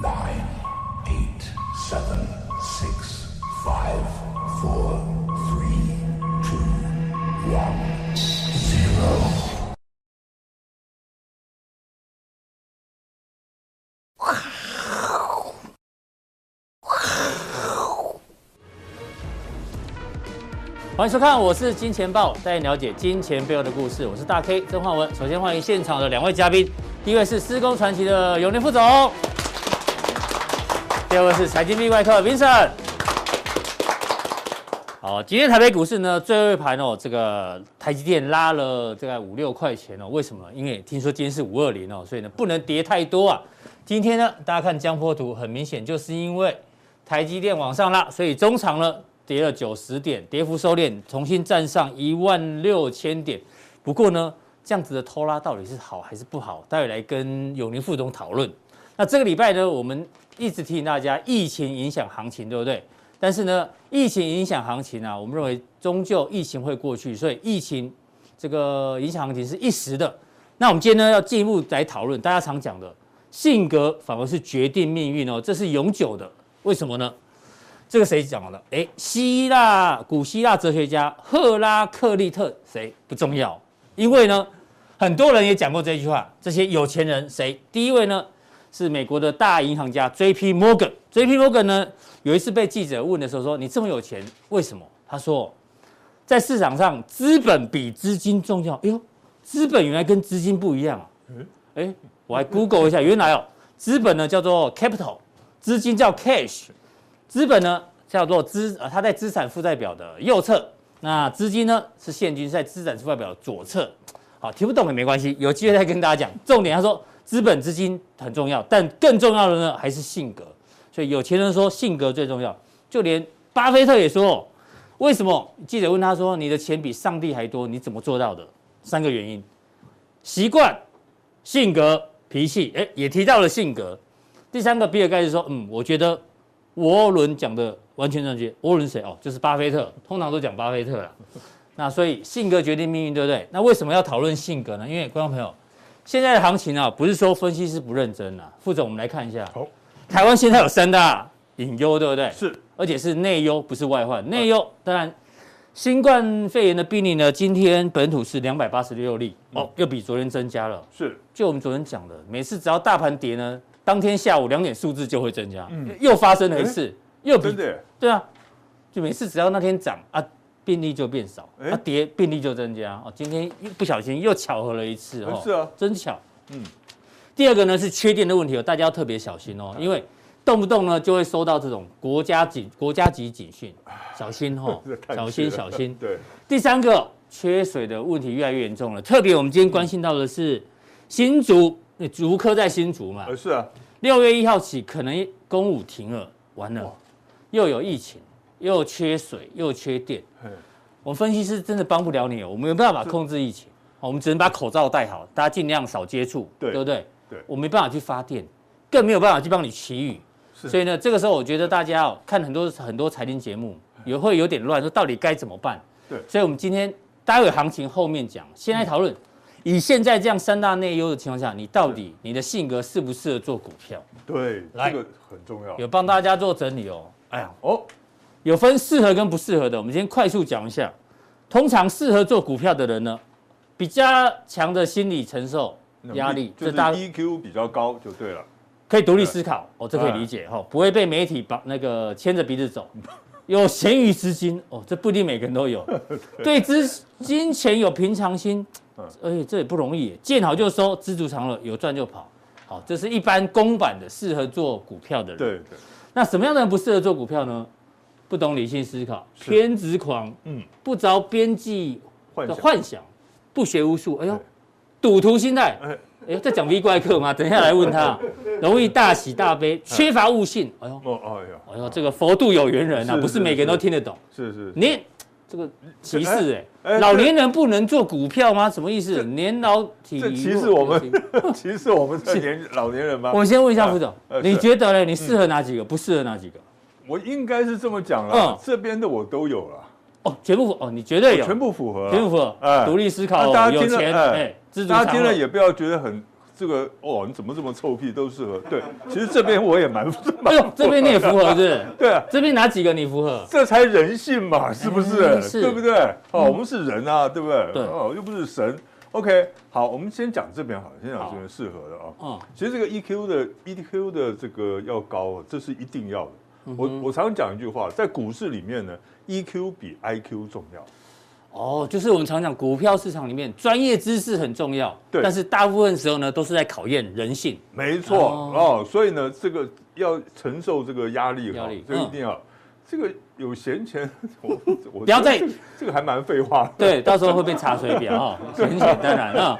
nine, eight, seven, six, five, four, three, two, one, zero. 欢迎收看，我是金钱爆，带你了解金钱背后的故事。我是大 K 曾焕文。首先欢迎现场的两位嘉宾，第一位是施工传奇的永年副总，第二位是财经 B 怪客 Vincent。好，今天台北股市呢，最后一盘哦，这个台积电拉了这个五六块钱哦，为什么？因为听说今天是五二零哦，所以呢不能跌太多啊。今天呢，大家看江波图，很明显就是因为台积电往上拉，所以中场呢。跌了九十点，跌幅收敛，重新站上一万六千点。不过呢，这样子的拖拉到底是好还是不好？待会来跟永年副总讨论。那这个礼拜呢，我们一直提醒大家，疫情影响行情，对不对？但是呢，疫情影响行情啊，我们认为终究疫情会过去，所以疫情这个影响行情是一时的。那我们今天呢，要进一步来讨论大家常讲的性格反而是决定命运哦，这是永久的。为什么呢？这个谁讲的？哎，希腊古希腊哲学家赫拉克利特谁不重要？因为呢，很多人也讲过这句话。这些有钱人谁？第一位呢是美国的大银行家 J.P. Morgan。J.P. Morgan 呢有一次被记者问的时候说：“你这么有钱，为什么？”他说：“在市场上，资本比资金重要。”哎呦，资本原来跟资金不一样啊！嗯哎，我还 Google 一下，原来哦，资本呢叫做 capital，资金叫 cash。资本呢叫做资，呃，它在资产负债表的右侧。那资金呢是现金，在资产负债表的左侧。好，听不懂也没关系，有机会再跟大家讲。重点他说，资本资金很重要，但更重要的呢还是性格。所以有钱人说性格最重要，就连巴菲特也说，为什么？记者问他说，你的钱比上帝还多，你怎么做到的？三个原因：习惯、性格、脾气。哎，也提到了性格。第三个，比尔盖茨说，嗯，我觉得。沃伦讲的完全正确。沃伦谁哦？就是巴菲特，通常都讲巴菲特啦。那所以性格决定命运，对不对？那为什么要讨论性格呢？因为观众朋友，现在的行情啊，不是说分析师不认真啊。副总，我们来看一下。好，台湾现在有三大隐忧，对不对？是，而且是内忧，不是外患。内忧，当然，新冠肺炎的病例呢，今天本土是两百八十六例，哦，又比昨天增加了。是，就我们昨天讲的，每次只要大盘跌呢。当天下午两点数字就会增加，嗯，又发生了一次，又比对啊，就每次只要那天涨啊，病例就变少，啊跌病例就增加哦。今天一不小心又巧合了一次哦，是啊，真巧。嗯，第二个呢是缺电的问题哦，大家要特别小心哦，因为动不动呢就会收到这种国家警国家级警讯，小心哦，小心小心。对，第三个缺水的问题越来越严重了，特别我们今天关心到的是新竹。那竹科在新竹嘛？是啊。六月一号起可能公务停了，完了，又有疫情，又缺水，又缺电。我们分析师真的帮不了你，我们没办法控制疫情，我们只能把口罩戴好，大家尽量少接触，对不对？对。我没办法去发电，更没有办法去帮你祈雨。所以呢，这个时候我觉得大家哦看很多很多财经节目，也会有点乱，说到底该怎么办？对。所以我们今天待会行情后面讲，先来讨论。以现在这样三大内忧的情况下，你到底你的性格适不适合做股票？对，来这个很重要。有帮大家做整理哦。哎呀，哦，有分适合跟不适合的。我们先快速讲一下。通常适合做股票的人呢，比较强的心理承受压力，就是 EQ 比较高就对了。可以独立思考哦，这可以理解哈，不会被媒体把那个牵着鼻子走。有闲余资金哦，这不一定每个人都有。对资金钱有平常心。而且这也不容易，见好就收，知足常乐，有赚就跑。好，这是一般公版的，适合做股票的人。对对。那什么样的人不适合做股票呢？不懂理性思考，偏执狂，嗯，不着边际的幻想，不学无术。哎呦，赌徒心态。哎呦，在讲 V 怪客吗？等一下来问他。容易大喜大悲，缺乏悟性。哎呦，哦，哎呦，哎呦，这个佛度有缘人啊，不是每个人都听得懂。是是。你。这个歧视哎，老年人不能做股票吗？什么意思？年老体弱。歧视我们？歧视我们这年老年人吗？我先问一下副总，你觉得呢？你适合哪几个？不适合哪几个？我应该是这么讲了。这边的我都有了。哦，全部哦，你绝对有，全部符合，全部符合。哎独立思考，大家听了，哎，大家听了也不要觉得很这个哦，你怎么这么臭屁都适合。对，其实这边我也蛮，哎呦，这边你也符合是？对啊，这边哪几个你符合？这才人性嘛，是不是？哎是对不对？哦，我们是人啊，对不对？对哦，又不是神。OK，好，我们先讲这边好了，先讲这边适合的啊。嗯，其实这个 EQ 的 EQ 的这个要高，这是一定要的。我我常讲一句话，在股市里面呢，EQ 比 IQ 重要。哦，就是我们常讲股票市场里面专业知识很重要，对但是大部分时候呢，都是在考验人性。没错哦哦，所以呢，这个要承受这个压力哈压力，这一定要。这个有闲钱，我我不要再这个还蛮废话。的。对，到时候会被查水表啊，很简单啊。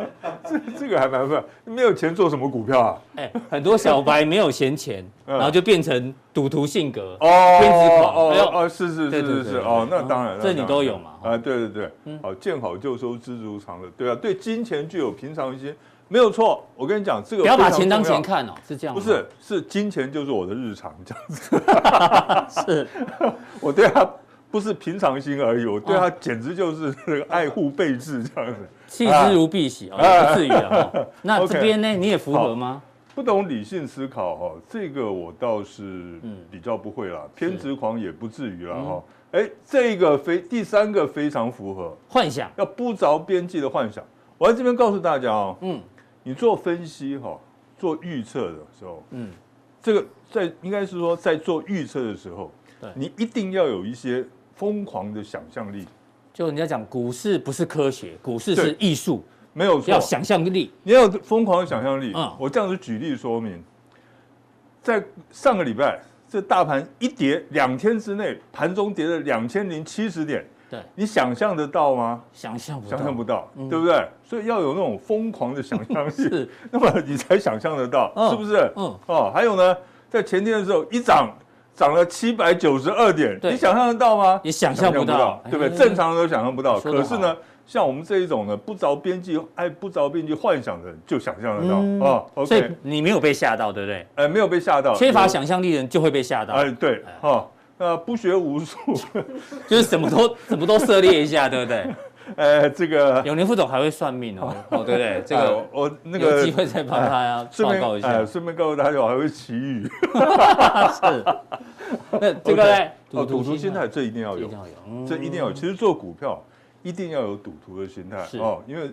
这这个还蛮废，没有钱做什么股票啊？哎，很多小白没有闲钱，嗯。然后就变成赌徒性格哦，偏执狂。哦哦，是是是是是哦，那当然，这你都有嘛啊，对对对，好，见好就收，知足常乐，对啊，对金钱具有平常心，没有错。我跟你讲，这个不要把钱当钱看哦，是这样吗。不是，是金钱就是我的日常这样子。是，我对他不是平常心而已，我对他简直就是那个爱护备至这样子。弃之如敝屣啊，不至于啊。哈 那这边呢，你也符合吗？不懂理性思考哈，这个我倒是比较不会啦，偏执狂也不至于啦哈。哎，这个非第三个非常符合幻想，要不着边际的幻想。我在这边告诉大家哦，嗯，你做分析哈，做预测的时候，嗯，这个在应该是说在做预测的时候，对你一定要有一些疯狂的想象力。就人家讲股市不是科学，股市是艺术，没有错，要想象力。你要有疯狂的想象力。嗯我这样子举例说明，在上个礼拜，这大盘一跌，两天之内盘中跌了两千零七十点，对，你想象得到吗？想象不到，想象不到，对不对？所以要有那种疯狂的想象力，是，那么你才想象得到，嗯。是不是？嗯，哦，还有呢，在前天的时候一涨涨了七百九十二点，你想象得到吗？也想象不到，对不对？哎。正常人都想象不到，可是呢，像我们这一种呢，不着边际、爱不着边际幻想的人，就想象得到嗯。哦。所以你没有被吓到，对不对？哎，没有被吓到，缺乏想象力的人就会被吓到，哎，对，哈，那不学无术，就是什么都什么都涉猎一下，对不对？呃，这个永年副总还会算命哦，哦，对不对？这哎个我那有个机会再帮他顺报告一下。顺便告诉大家，我还会祈雨。是，那这个呢？哦，赌徒心态这一定要有一定，要有，嗯这一定要有。其实做股票一定要有赌徒的心态哦，因为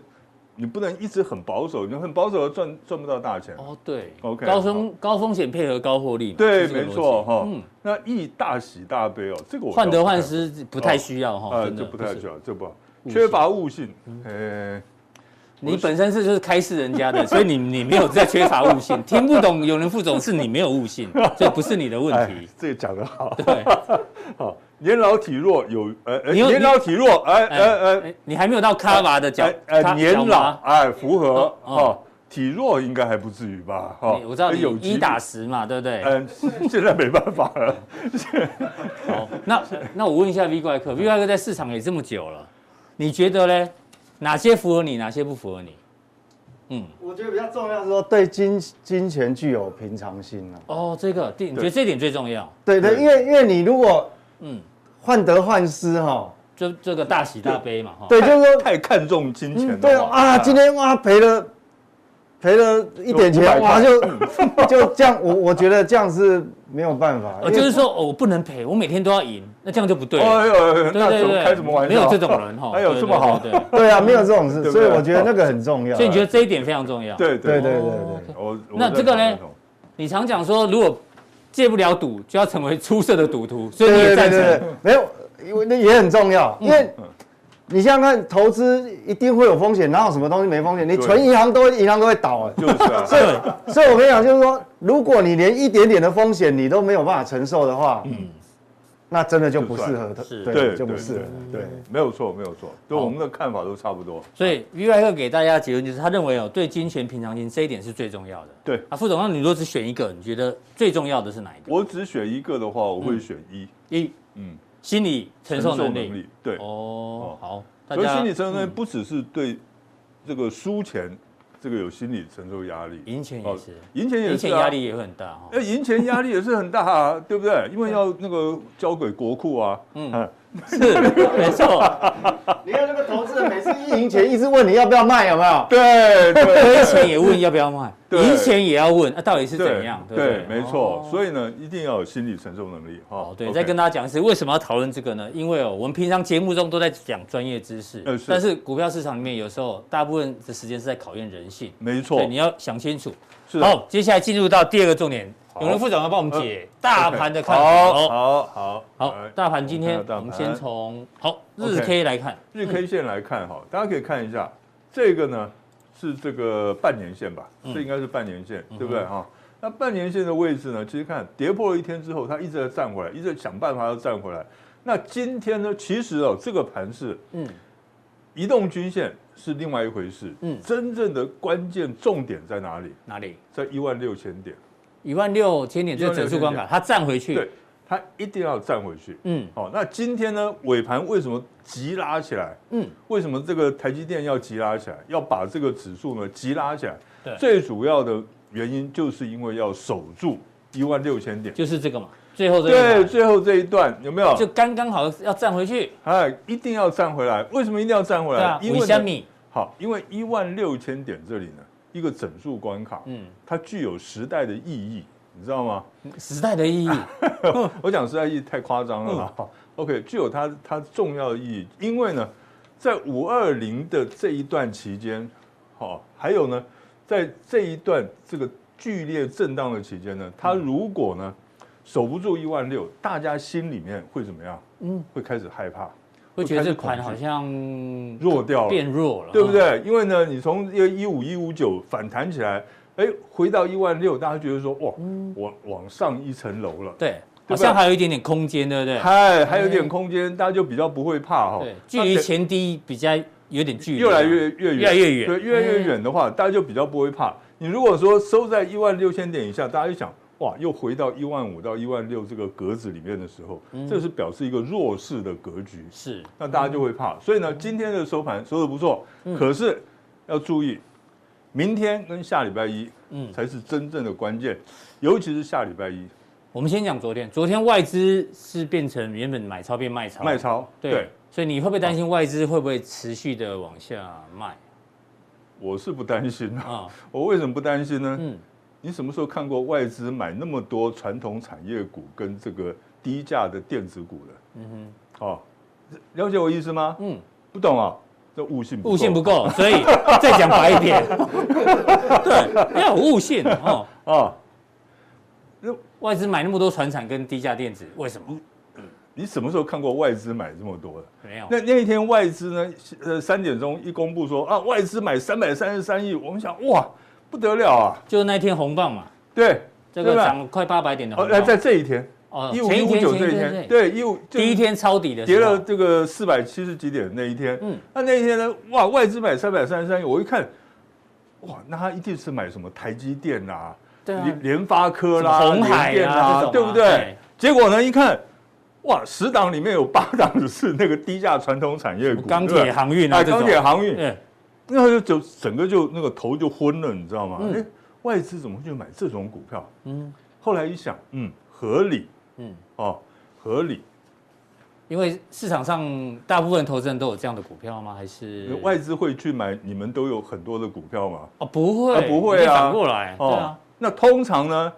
你不能一直很保守，你很保守的赚赚不到大钱。哦，对。OK，高风高风险配合高获利，对，没错哈。嗯，那易大喜大悲哦，这个我患得患失不太需要哈，这不太需要，这不缺乏悟性。哎，你本身是就是开示人家的，所以你你没有在缺乏悟性，听不懂有人副总是你没有悟性，所以不是你的问哎题。，这个讲得好。对，好，年老体弱有呃呃，你有年老体弱，哎哎哎你还没有到卡瓦的脚哎，年老哎符合哦哦，体弱应该还不至于吧？哈你，我知道你有一打十嘛，对不对？嗯，现在没办法了。好，那那我问一下 V 怪客，V 怪客在市场也这么久了，你觉得呢？哪些符合你，哪些不符合你？嗯，我觉得比较重要是说对金金钱具有平常心啊。哦，这个，你觉得这点最重要？对对，对因为因为你如果嗯，患得患失哈，就这个大喜大悲嘛，哈。对，就是说太看重金钱了对啊，今天哇赔了赔了一点钱，哇就 就这样，我我觉得这样是没有办法，呃，就是说，哦，我不能赔，我每天都要赢，那这样就不对了。哎呦，那怎么开什么玩笑？没有这种人哈。哎呦，这么好。对啊，没有这种事，所以我觉得那个很重要。所以你觉得这一点非常重要。对对对对哦对，我我那这个呢你常讲说，如果戒不了赌，就要成为出色的赌徒，所以你对也赞对对对成。，没有，因为那也很重要，因为嗯你想想看，投资一定会有风险，哪有什么东西没风险？你存银行都银行都会倒哎。就是啊，所以，所以我跟你讲，就是说，如果你连一点点的风险你都没有办法承受的话，嗯，那真的就不适合他，是对对，就不适合，对。没有错，没有错，对我们的看法都差不多。所以 V 外克给大家的结论就是，他认为哦，对金钱平常心这一点是最重要的。对啊，副总，那你如果只选一个，你觉得最重要的是哪一个？我只选一个的话，我会选一，一，嗯，心理承受能力。对。哦，好，大家所以心理承受能力嗯不只是对这个输钱，这个有心理承受压力，赢钱也是，赢钱也是赢钱压力也会很大赢钱压力也是很大啊，对不对？因为要那个交给国库啊，嗯。嗯，是没错，你看那个投资人每次一赢钱，一直问你要不要卖，有没有？对对，亏钱也问要不要卖，对赢钱也要问，那到底是怎样？对不对？对，没错。所以呢，一定要有心理承受能力。哦，对，再跟大家讲一次，为什么要讨论这个呢？因为哦，我们平常节目中都在讲专业知识，但是股票市场里面有时候大部分的时间是在考验人性。没错，对，你要想清楚。好，接下来进入到第二个重点。有人副总要帮我们解 大盘的看法。好，好，好，好，大盘今天我们先从好日 K 来看，日 K 线来看哈，大家可以看一下，这个呢是这个半年线吧？这应该是半年线，对不对哈？那半年线的位置呢，其实看跌破了一天之后，它一直在站回来，一直在想办法要站回来。那今天呢，其实哦，这个盘是嗯，移动均线是另外一回事，嗯，真正的关键重点在哪里？哪里？在一万六千点。一万六千点这个整数关卡，它站回去，对，它一定要站回去。嗯，好，那今天呢，尾盘为什么急拉起来？嗯，为什么这个台积电要急拉起来？要把这个指数呢急拉起来？对，最主要的原因就是因为要守住一万六千点，就是这个嘛。最后这对，最后这一段有没有？就刚刚好要站回去，哎，一定要站回来。为什么一定要站回来？因为好，因为一万六千点这里呢。一个整数关卡，嗯，它具有时代的意义，你知道吗？时代的意义，我讲时代意义太夸张了啦。嗯、OK，具有它它重要的意义，因为呢，在五二零的这一段期间，好，还有呢，在这一段这个剧烈震荡的期间呢，它如果呢守不住一万六，大家心里面会怎么样？嗯，会开始害怕。会觉得这款好像弱掉了，变弱了，对不对？因为呢，你从一个一五一五九反弹起来，哎，回到一万六，大家觉得说，哇，往往上一层楼了，对，好像还有一点点空间，对不对？嗨，还有一点空间，大家就比较不会怕哈。对，距离前低比较有点距离，越来越越远，越来越远，对，越来越远的话，大家就比较不会怕。你如果说收在一万六千点以下，大家就想。哇，又回到一万五到一万六这个格子里面的时候，这是表示一个弱势的格局，是，那大家就会怕。所以呢，今天的收盘收的不错，可是要注意，明天跟下礼拜一，嗯，才是真正的关键，尤其是下礼拜一。我们先讲昨天，昨天外资是变成原本买超变卖超，卖超，对，所以你会不会担心外资会不会持续的往下卖？我是不担心啊，我为什么不担心呢？嗯。你什么时候看过外资买那么多传统产业股跟这个低价的电子股的？嗯哼，哦，了解我意思吗？嗯，不懂啊，这悟性悟性不够，所以再讲白一点，对，要有悟性哦哦。那外资买那么多船产跟低价电子，为什么？你什么时候看过外资买这么多的？没有。那那一天外资呢？呃，三点钟一公布说啊，外资买三百三十三亿，我们想哇。不得了啊！就那天红棒嘛，对，这个涨快八百点的红棒。哦，在这一天，哦，一五一五九这一天，对，一五第一天抄底的，跌了这个四百七十几点那一天，嗯，那那一天呢，哇，外资买三百三十三亿，我一看，哇，那他一定是买什么台积电啊，对，联联发科啦，红海啊，对不对？结果呢，一看，哇，十档里面有八档是 那个低价传统产业股，钢铁航运啊，钢铁航运。那就就整个就那个头就昏了，你知道吗？哎、嗯，外资怎么会去买这种股票？嗯，后来一想，嗯，合理，嗯，哦，合理，因为市场上大部分投资人都有这样的股票吗？还是外资会去买？你们都有很多的股票吗？哦，不会，啊、不会啊，反过来，哦、对啊。那通常呢，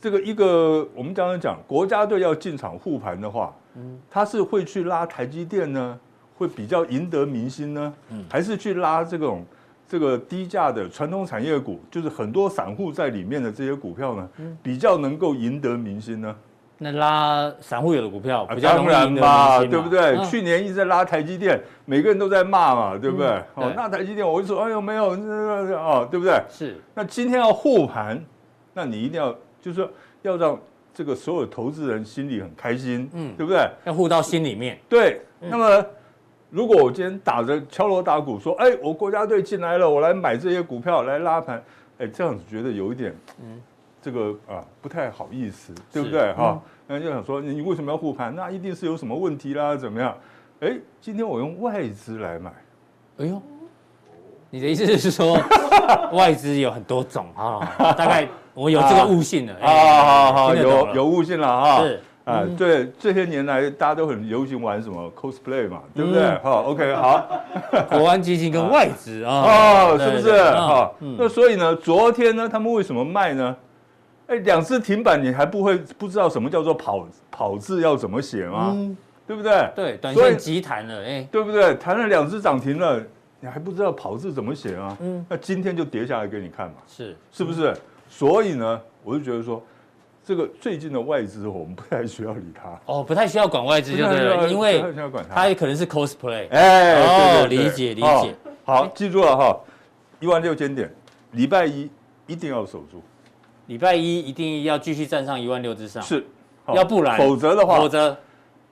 这个一个我们刚刚讲国家队要进场护盘的话，嗯，他是会去拉台积电呢？会比较赢得民心呢，还是去拉这种这个低价的传统产业股，就是很多散户在里面的这些股票呢，比较能够赢得民心呢？那拉散户有的股票比较当然嘛，对不对？去年一直在拉台积电，每个人都在骂嘛，对不对？哦，那台积电我就说，哎呦没有，哦，对不对？是。那今天要护盘，那你一定要就是说要让这个所有投资人心里很开心，嗯，对不对？要护到心里面。对，那么。如果我今天打着敲锣打鼓说，哎，我国家队进来了，我来买这些股票来拉盘，哎，这样子觉得有一点，嗯，这个啊不太好意思，对不对哈？那就想说，你为什么要护盘？那一定是有什么问题啦，怎么样？哎，今天我用外资来买，哎呦，你的意思是说 外资有很多种啊？大概我有这个悟性了，啊，好好好，有有悟性了哈。是。啊，对，这些年来大家都很流行玩什么 cosplay 嘛，对不对？好，OK，好，国安基金跟外资啊，哦，是不是？好，那所以呢，昨天呢，他们为什么卖呢？哎，两只停板，你还不会不知道什么叫做跑跑字要怎么写吗？对不对？对，短线急弹了，哎，对不对？弹了两只涨停了，你还不知道跑字怎么写吗？嗯，那今天就跌下来给你看嘛，是是不是？所以呢，我就觉得说。这个最近的外资，我们不太需要理它哦，不太需要管外资，就对了，因为它也可能是 cosplay。哎，哦，理解理解。好，记住了哈，一万六千点，礼拜一一定要守住，礼拜一一定要继续站上一万六之上，是，要不然，否则的话，否则，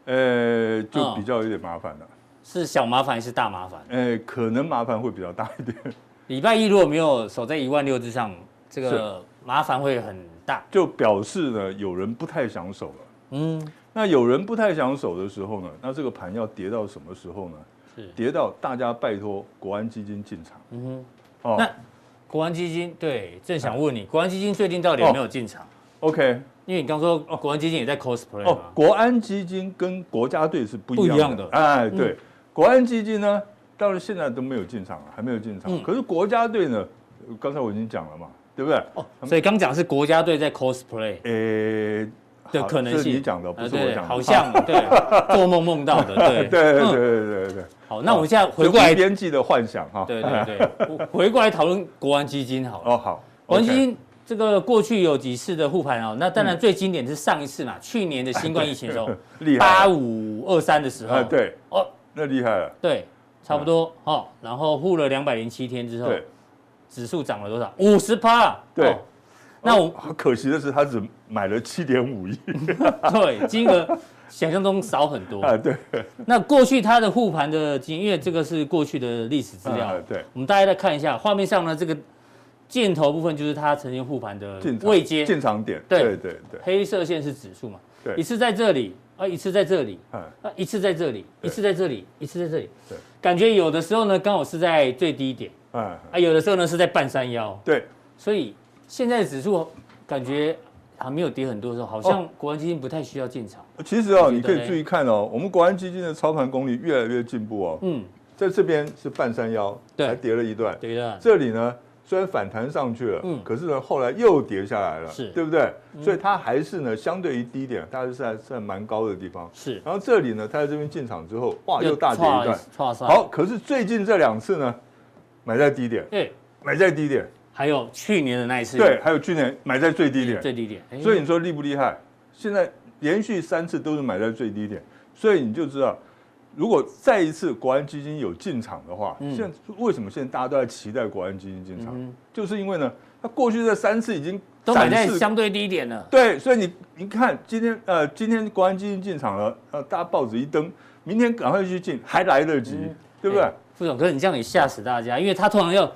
呃，就比较有点麻烦了。是小麻烦还是大麻烦？呃，可能麻烦会比较大一点。礼拜一如果没有守在一万六之上，这个麻烦会很。大就表示呢，有人不太想守了。嗯，那有人不太想守的时候呢，那这个盘要跌到什么时候呢？是跌到大家拜托国安基金进场。嗯哼，哦，那国安基金对，正想问你，国安基金最近到底有没有进场？OK，因为你刚说国安基金也在 cosplay 哦，国安基金跟国家队是不一样的。不一样的。哎，对，国安基金呢，到了现在都没有进场，还没有进场。可是国家队呢，刚才我已经讲了嘛。对不对？哦，所以刚讲是国家队在 cosplay，诶的可能性。是你讲的，不是我讲的。好像 对，做梦梦到的，对 对对对对对。好，那我们现在回过来编辑的幻想哈。对对对，回过来讨论国安基金好了。哦好，国安基金这个过去有几次的护盘哦，那当然最经典是上一次嘛，去年的新冠疫情的时候，八五二三的时候。对。哦，那厉害了。对，差不多哦，然后护了两百零七天之后。指数涨了多少？五十趴。对，哦、那我可惜的是，他只买了七点五亿。对，金额想象中少很多。啊，对。那过去他的护盘的金，因为这个是过去的历史资料。啊、对。我们大家再看一下画面上呢，这个箭头部分就是他曾经护盘的位阶进场点。对对对对。黑色线是指数嘛？对。一次在这里，啊，一次在这里，啊，一次在这里，一次在这里，一次在这里。对。感觉有的时候呢，刚好是在最低点。啊啊，有的时候呢是在半山腰，对，所以现在指数感觉还没有跌很多的时候，好像国安基金不太需要进场。其实哦，你可以注意看哦，我们国安基金的操盘功力越来越进步哦。嗯，在这边是半山腰，对，还跌了一段，跌了。这里呢虽然反弹上去了，嗯，可是呢后来又跌下来了，是对不对？所以它还是呢相对于低点，它是在在蛮高的地方。是，然后这里呢，它在这边进场之后，哇，又大跌一段。好，可是最近这两次呢？买在低点，对，买在低点，还有去年的那一次，对，还有去年买在最低点，最低点，所以你说厉不厉害？现在连续三次都是买在最低点，所以你就知道，如果再一次国安基金有进场的话，现在为什么现在大家都在期待国安基金进场？就是因为呢，它过去这三次已经都买在相对低点了，对，所以你你看今天呃，今天国安基金进场了，呃，大家报纸一登，明天赶快去进，还来得及，对不对？副总，可是你这样也吓死大家，因为他通常要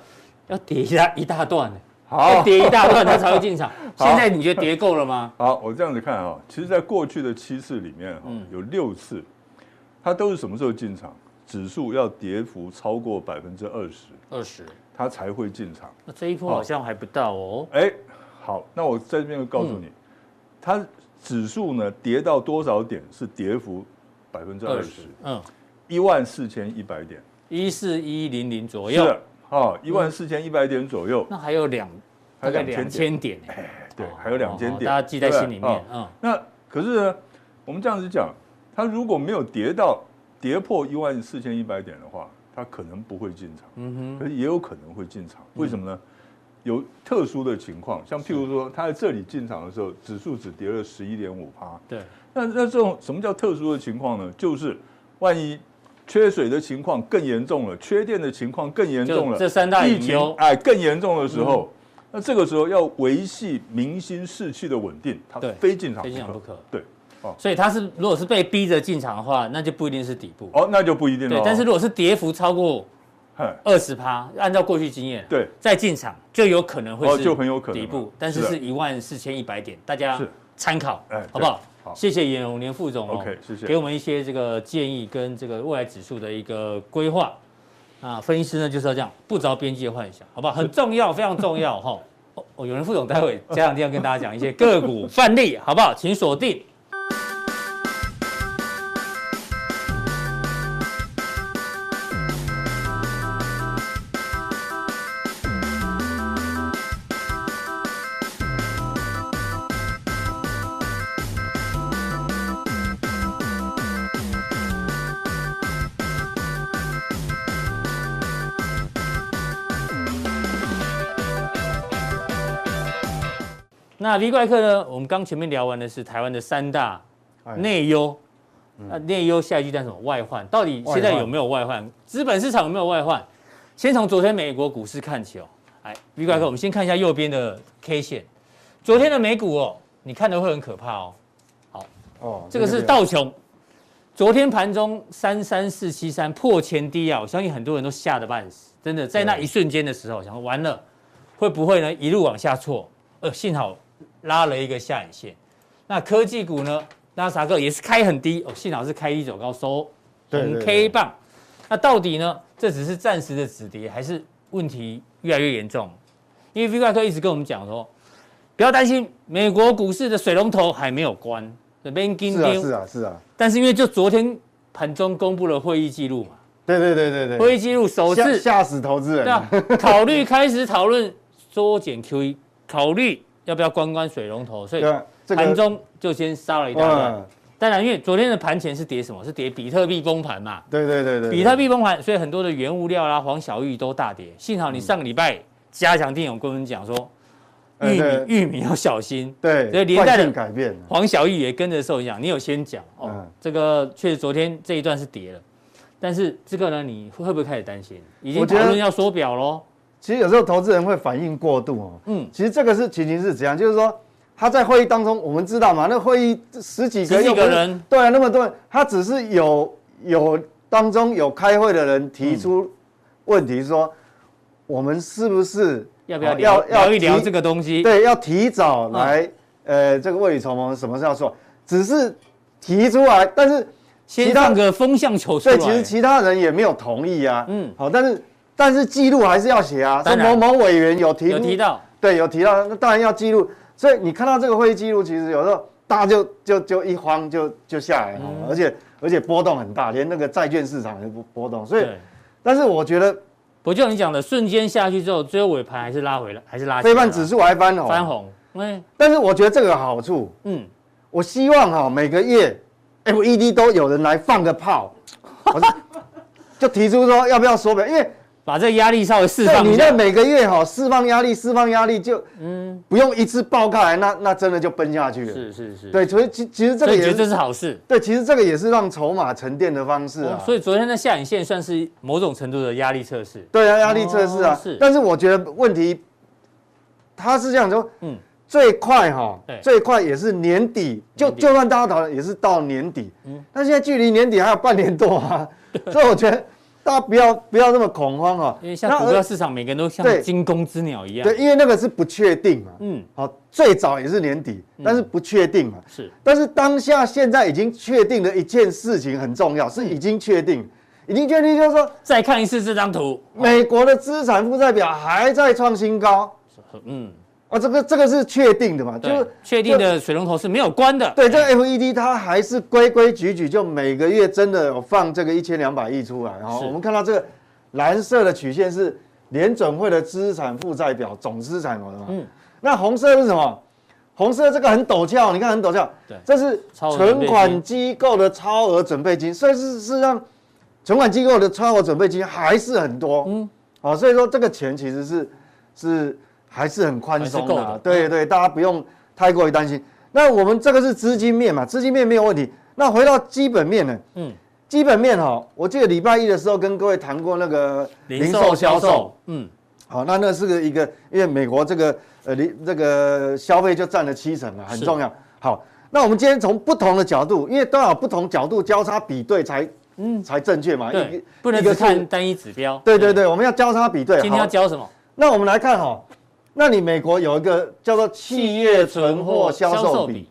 要跌一大一大段，好，要跌一大段它才会进场。现在你觉得跌够了吗？好，我这样子看啊，其实，在过去的七次里面，嗯，有六次，它都是什么时候进场？指数要跌幅超过百分之二十，二十，它才会进场。那这一波好像还不到哦。哎，好，那我在这边告诉你，它指数呢跌到多少点是跌幅百分之二十？嗯，一万四千一百点。一四一零零左右，是哦，一万四千一百点左右。那还有两，大概两千点。哎，对，还有两千点，大家记在心里面。嗯，那可是呢，我们这样子讲，它如果没有跌到跌破一万四千一百点的话，它可能不会进场。嗯哼，可是也有可能会进场。为什么呢？有特殊的情况，像譬如说，它在这里进场的时候，指数只跌了十一点五趴。对，那那这种什么叫特殊的情况呢？就是万一。缺水的情况更严重了，缺电的情况更严重了，这三大疫情，哎，更严重的时候，那这个时候要维系民心士气的稳定，它非进场不可，对，哦，所以它是如果是被逼着进场的话，那就不一定是底部，哦，那就不一定了，对，但是如果是跌幅超过二十趴，按照过去经验，对，再进场就有可能会是就很有可能底部，但是是一万四千一百点，大家参考，哎，好不好？谢谢严永年副总哦，OK，谢谢，给我们一些这个建议跟这个未来指数的一个规划啊。分析师呢就是要这样不着边际的幻想，好不好？很重要，非常重要哈。哦，有人副总待会这两天要跟大家讲一些个股范例，好不好？请锁定。那 V 怪客呢？我们刚前面聊完的是台湾的三大内忧，那内忧下一句叫什么？外患，到底现在有没有外患？资本市场有没有外患？先从昨天美国股市看起哦。来，V 怪客，我们先看一下右边的 K 线。昨天的美股哦，你看的会很可怕哦。好，哦，这个是道琼。昨天盘中三三四七三破前低啊，我相信很多人都吓得半死，真的在那一瞬间的时候，想说完了，会不会呢一路往下挫？呃，幸好拉了一个下影线。那科技股呢，纳斯达克也是开很低哦，幸好是开低走高收红 K 棒。那到底呢，这只是暂时的止跌，还是问题越来越严重？因为 V 怪客一直跟我们讲说，不要担心，美国股市的水龙头还没有关。是啊是啊是啊，但是因为就昨天盘中公布了会议记录嘛，对对对对对，会议记录首次吓死投资人，考虑开始讨论缩减 QE，考虑要不要关关水龙头，所以盘中就先杀了一大段。当然，因为昨天的盘前是跌什么？是跌比特币崩盘嘛？对对对对，比特币崩盘，所以很多的原物料啦、黄小玉都大跌。幸好你上个礼拜加强电有跟我们讲说。玉米，玉米要小心。对，所以连带的改变，黄小玉也跟着受影响。你有先讲哦，这个确实昨天这一段是跌了，但是这个呢，你会不会开始担心？已经讨论要缩表喽。其实有时候投资人会反应过度哦。嗯，其实这个是情形是怎样？就是说他在会议当中，我们知道嘛，那会议十几个，十几个人，对啊，那么多人，他只是有有当中有开会的人提出问题说，我们是不是？要不要聊聊一聊这个东西？对，要提早来，呃，这个未雨绸缪，什么事要做？只是提出来，但是先放个风向球出来。对，其实其他人也没有同意啊。嗯，好，但是但是记录还是要写啊。说某某委员有提有提到，对，有提到，那当然要记录。所以你看到这个会议记录，其实有时候大家就就就一慌就就下来了，而且而且波动很大，连那个债券市场也波波动。所以，但是我觉得。不就你讲的，瞬间下去之后，最后尾盘还是拉回来，还是拉。非半指数还翻红。翻红。对。但是我觉得这个好处，嗯，我希望哈每个月，FED 都有人来放个炮，我就，就提出说要不要缩表，因为。把这个压力稍微释放一下。你那每个月哈释放压力，释放压力就嗯不用一次爆开来，那那真的就崩下去了。是是是。对，所以其其实这个也是这是好事。对，其实这个也是让筹码沉淀的方式啊。所以昨天的下影线算是某种程度的压力测试。对啊，压力测试啊。是。但是我觉得问题，他是这样说，嗯，最快哈，最快也是年底，就就算大家讨论也是到年底。嗯。但现在距离年底还有半年多啊，所以我觉得。大家不要不要那么恐慌哈，因为像股票市场，每个人都像惊弓之鸟一样。对，因为那个是不确定嘛。嗯，好，最早也是年底，但是不确定嘛。是，但是当下现在已经确定的一件事情很重要，是已经确定，已经确定就是说，再看一次这张图，美国的资产负债表还在创新高。嗯。啊，这个这个是确定的嘛？就是确定的水龙头是没有关的。对，这个 FED 它还是规规矩矩，就每个月真的有放这个一千两百亿出来。然后我们看到这个蓝色的曲线是联准会的资产负债表总资产嘛？嗯。那红色是什么？红色这个很陡峭，你看很陡峭。对。这是存款机构的超额准备金，所以是是让存款机构的超额准备金还是很多。嗯。好，所以说这个钱其实是是。还是很宽松的，对对，大家不用太过于担心。那我们这个是资金面嘛，资金面没有问题。那回到基本面呢？嗯，基本面哈，我记得礼拜一的时候跟各位谈过那个零售销售，嗯，好，那那是个一个，因为美国这个呃，零这个消费就占了七成了，很重要。好，那我们今天从不同的角度，因为都要不同角度交叉比对才嗯才正确嘛，对，不能只看单一指标。对对对，我们要交叉比对。今天要交什么？那我们来看哈。那你美国有一个叫做企业存货销售比，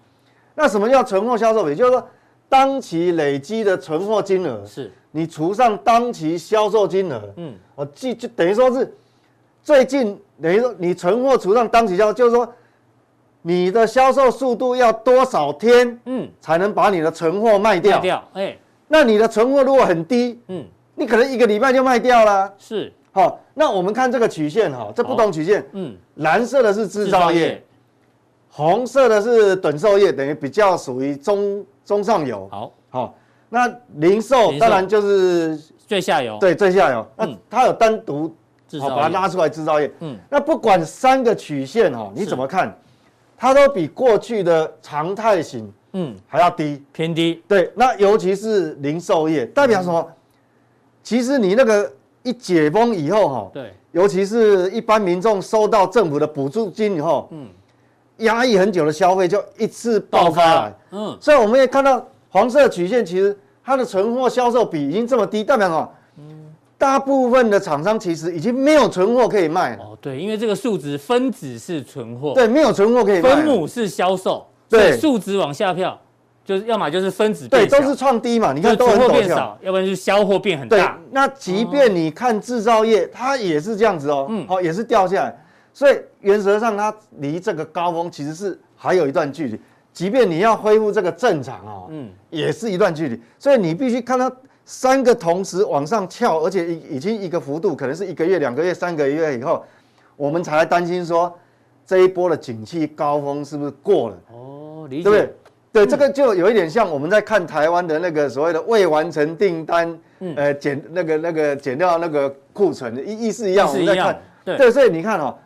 那什么叫存货销售比？就是说当期累积的存货金额，是。你除上当期销售金额，嗯，我记就等于说是最近等于说你存货除上当期销，就是说你的销售速度要多少天，嗯，才能把你的存货卖掉？卖掉，哎，那你的存货如果很低，嗯，你可能一个礼拜就卖掉了，是。好，那我们看这个曲线哈，这不同曲线，嗯，蓝色的是制造业，红色的是趸售业，等于比较属于中中上游。好，好，那零售当然就是最下游，对，最下游。那它有单独好把它拉出来制造业。嗯，那不管三个曲线哈，你怎么看？它都比过去的常态型嗯还要低。偏低，对，那尤其是零售业，代表什么？其实你那个一解封以后哈，对，尤其是一般民众收到政府的补助金以后，嗯，压抑很久的消费就一次爆发来，嗯，所以我们也看到黄色曲线，其实它的存货销售比已经这么低，代表什么？大部分的厂商其实已经没有存货可以卖了。哦，对，因为这个数值分子是存货，对，没有存货可以卖。分母是销售，对。数值往下跳，就是要么就是分子对，都是创低嘛。你看都货很陡峭。变少，要不然就是销货变很对大。，那即便你看制造业，它也是这样子哦，嗯好、也是掉下来。所以原则上，它离这个高峰其实是还有一段距离。即便你要恢复这个正常哦，嗯，也是一段距离。所以你必须看它三个同时往上跳，而且已已经一个幅度，可能是一个月、两个月、三个月以后，我们才来担心说这一波的景气高峰是不是过了。哦，理解。对不对？对，这个就有一点像我们在看台湾的那个所谓的未完成订单，呃，减那个那个减掉那个库存的意意思一样，意思一样我们在看，对。对，所以你看哦，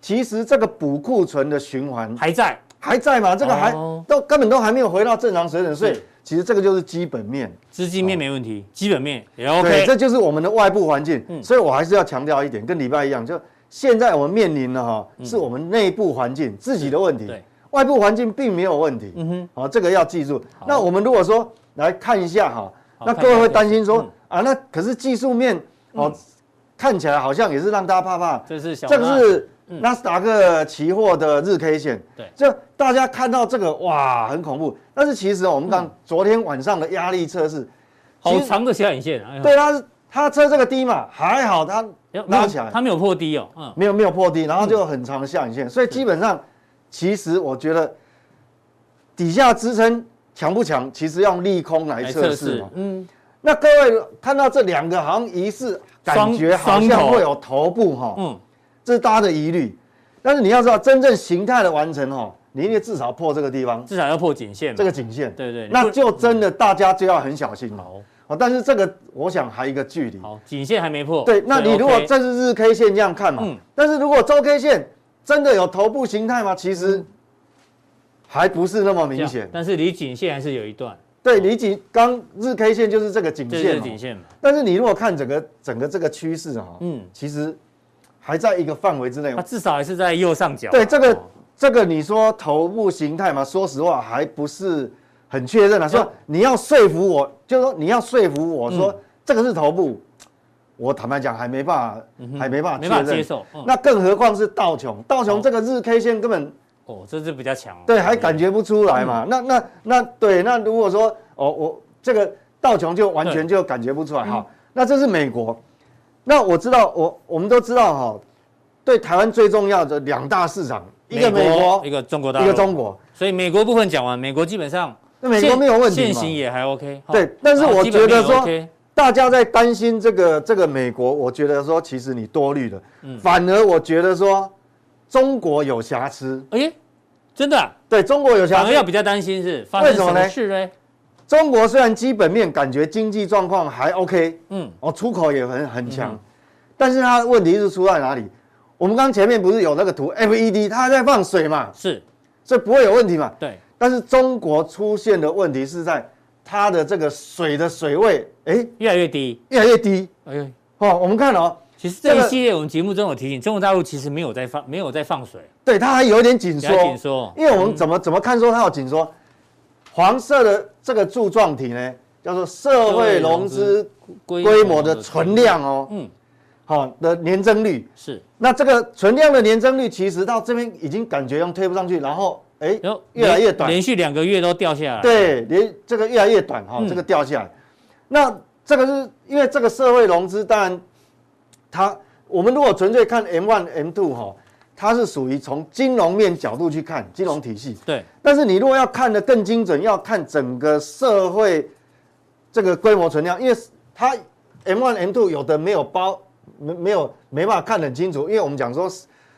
其实这个补库存的循环还在，还在嘛，这个还哦。都根本都还没有回到正常水准，所以其实这个就是基本面。资金面没问题，基本面也，OK。这就是我们的外部环境。所以我还是要强调一点，跟礼拜一样，就现在我们面临的哈，是我们内部环境自己的问题。对，外部环境并没有问题。嗯哼，好，这个要记住。那我们如果说来看一下哈，那各位会担心说啊，那可是技术面哦，看起来好像也是让大家怕怕。这是小这个是纳斯达克期货的日 K 线。对就大家看到这个哇，很恐怖。但是其实我们刚昨天晚上的压力测试，好长的下影线。哎，对，它是它测这个低嘛，还好它拉起来，它没有破低哦。嗯，没有没有破低，然后就有很长的下影线，所以基本上，其实我觉得底下支撑强不强，其实要用利空来来测测试嘛。。嗯，那各位看到这两个好像疑似，感觉好像会有头部哈，嗯，这是大家的疑虑。但是你要知道，真正形态的完成哈，你一定至少破这个地方，至少要破颈线嘛。这个颈线。对对，那就真的大家就要很小心了。好哦，但是这个我想还有一个距离。好，颈线还没破。对，那你如果这是日 K 线这样看嘛，嗯但是如果周 K 线真的有头部形态吗？其实还不是那么明显。但是离颈线还是有一段，对，离颈刚日 K 线就是这个颈这就是颈线嘛。但是你如果看整个整个这个趋势哈，嗯嗯，其实还在一个范围之内它。至少还是在右上角。对，这个哦这个你说头部形态嘛，说实话还不是很确认啊。说你要说服我，就是说你要说服我说嗯这个是头部，我坦白讲还没办法，还没办法嗯没办确认。法接受。嗯那更何况是道琼，道琼这个日 K 线根本哦，这是比较强哦。对还感觉不出来嘛。嗯那那那对，那如果说哦我这个道琼就完全就感觉不出来嗯哈。那这是美国，那我知道我我们都知道哈，对台湾最重要的两大市场，一个美国，一个中国大陆，一个中国。所以美国部分讲完，美国基本上那美国没有问题嘛现行也还 OK。对，但是我觉得说大家在担心这个这个美国，我觉得说其实你多虑了，嗯。反而我觉得说中国有瑕疵，哎，真的啊，对中国有瑕疵。反而要。比较担心是发生什为什么事呢？中国虽然基本面感觉经济状况还 OK，嗯，哦，出口也很很强，嗯。但是它的问题是出在哪里？我们刚前面不是有那个图 FED，它还在放水嘛，是。所以不会有问题嘛。对，但是中国出现的问题是在它的这个水的水位，哎，越来越低。越来越低。哎呦，哦，我们看哦，其实这这个一系列我们节目中有提醒，中国大陆其实没有在放，没有在放水，对，它还有一点紧缩紧缩，因为我们怎么怎么看说它有紧缩？黄色的这个柱状体呢，叫做社会融资规模的存量哦，嗯，好的年增率。是，那这个存量的年增率其实到这边已经感觉用推不上去，然后哎然后越来越短，连续两个月都掉下来。，对，连这个越来越短哈、嗯这个掉下来。那这个是因为这个社会融资，当然它我们如果纯粹看 M one M two 哈，它是属于从金融面角度去看金融体系。对，但是你如果要看的更精准，要看整个社会这个规模存量，因为它 M one M two 有的没有包，没没有没办法看得很清楚，因为我们讲说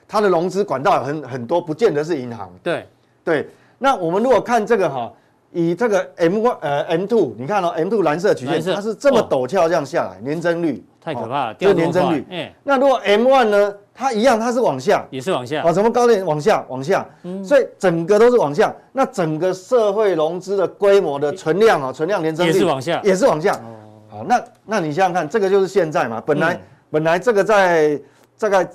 它的融资管道很很多，不见得是银行。对，对，那我们如果看这个哈，以这个 M one 呃 M two，你看哦 M two 蓝色曲线，它是这么哦陡峭这样下来，年增率太可怕了，哦这掉这么快个年增率。哎，那如果 M one 呢，它一样，它是往下，也是往下。啊，什么高点往下，往下，嗯，所以整个都是往下。那整个社会融资的规模的存量啊，存量年增率也是往下，也是往下。哦，好，那那你想想看，这个就是现在嘛，本来、嗯、本来这个在大概。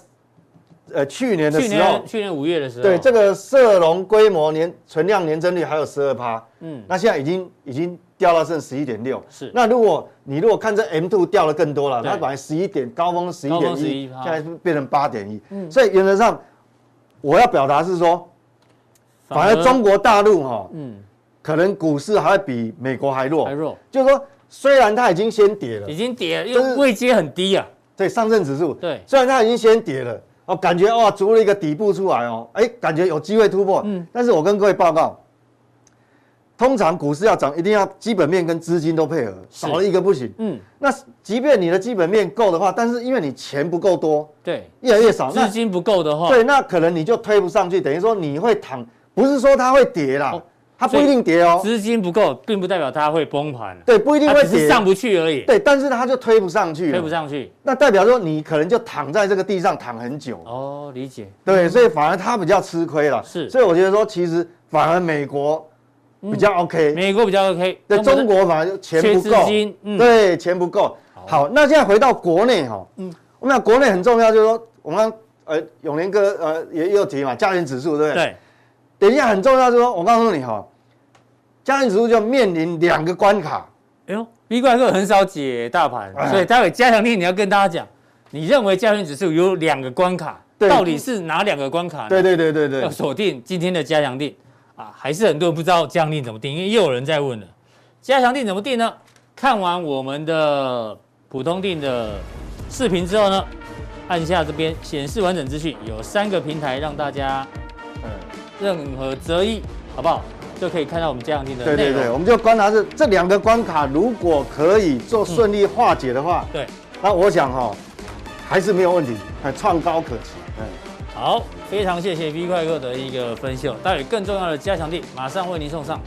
呃，去年的时候，去年五月的时候，对这个社融规模年存量年增率还有十二趴，嗯，那现在已经已经掉到剩十一点六，是。那如果你如果看这 M two 掉了更多了，它本来十一点高峰十一点一，现在变成八点一，嗯，所以原则上我要表达是说，反而中国大陆哈，嗯，可能股市还会比美国还弱，还弱，就是说虽然它已经先跌了，已经跌了，因为位阶很低啊，对上证指数，对，虽然它已经先跌了。哦，感觉哇，足了一个底部出来哦，哎，感觉有机会突破。嗯，但是我跟各位报告，通常股市要涨，一定要基本面跟资金都配合，少了一个不行。嗯，那即便你的基本面够的话，但是因为你钱不够多，对，越来越少，资金不够的话，对，那可能你就推不上去，等于说你会躺，不是说它会跌啦。哦它不一定跌哦，资金不够，并不代表它会崩盘。对，不一定会跌，是上不去而已。对，但是它就推不上去，推不上去，那代表说你可能就躺在这个地上躺很久。哦，理解。对，所以反而它比较吃亏了。是，所以我觉得说，其实反而美国比较 OK，美国比较 OK。对，中国反而就钱不够，对，钱不够。好，那现在回到国内哈，嗯，我们讲国内很重要，就是说我们刚呃永年哥呃也也有提嘛，家庭指数对不对？对。等一下很重要，就是说我告诉你哈。加权指数就面临两个关卡。哎呦，B 怪客很少解大盘，所以待会加强定你要跟大家讲，你认为加权指数有两个关卡，到底是哪两个关卡？对对对对对，要锁定今天的加强定啊，还是很多人不知道加强錠怎么定，因为又有人在问了，加强定怎么定呢？看完我们的普通定的视频之后呢，按下这边显示完整资讯，有三个平台让大家，呃，任何折翼，好不好？就可以看到我们加强地的。对对对，我们就观察是这两个关卡，如果可以做顺利化解的话，对，那我想哈、哦，还是没有问题，还创高可期。嗯，好，非常谢谢 V 快客的一个分析。待会更重要的加强地马上为您送上。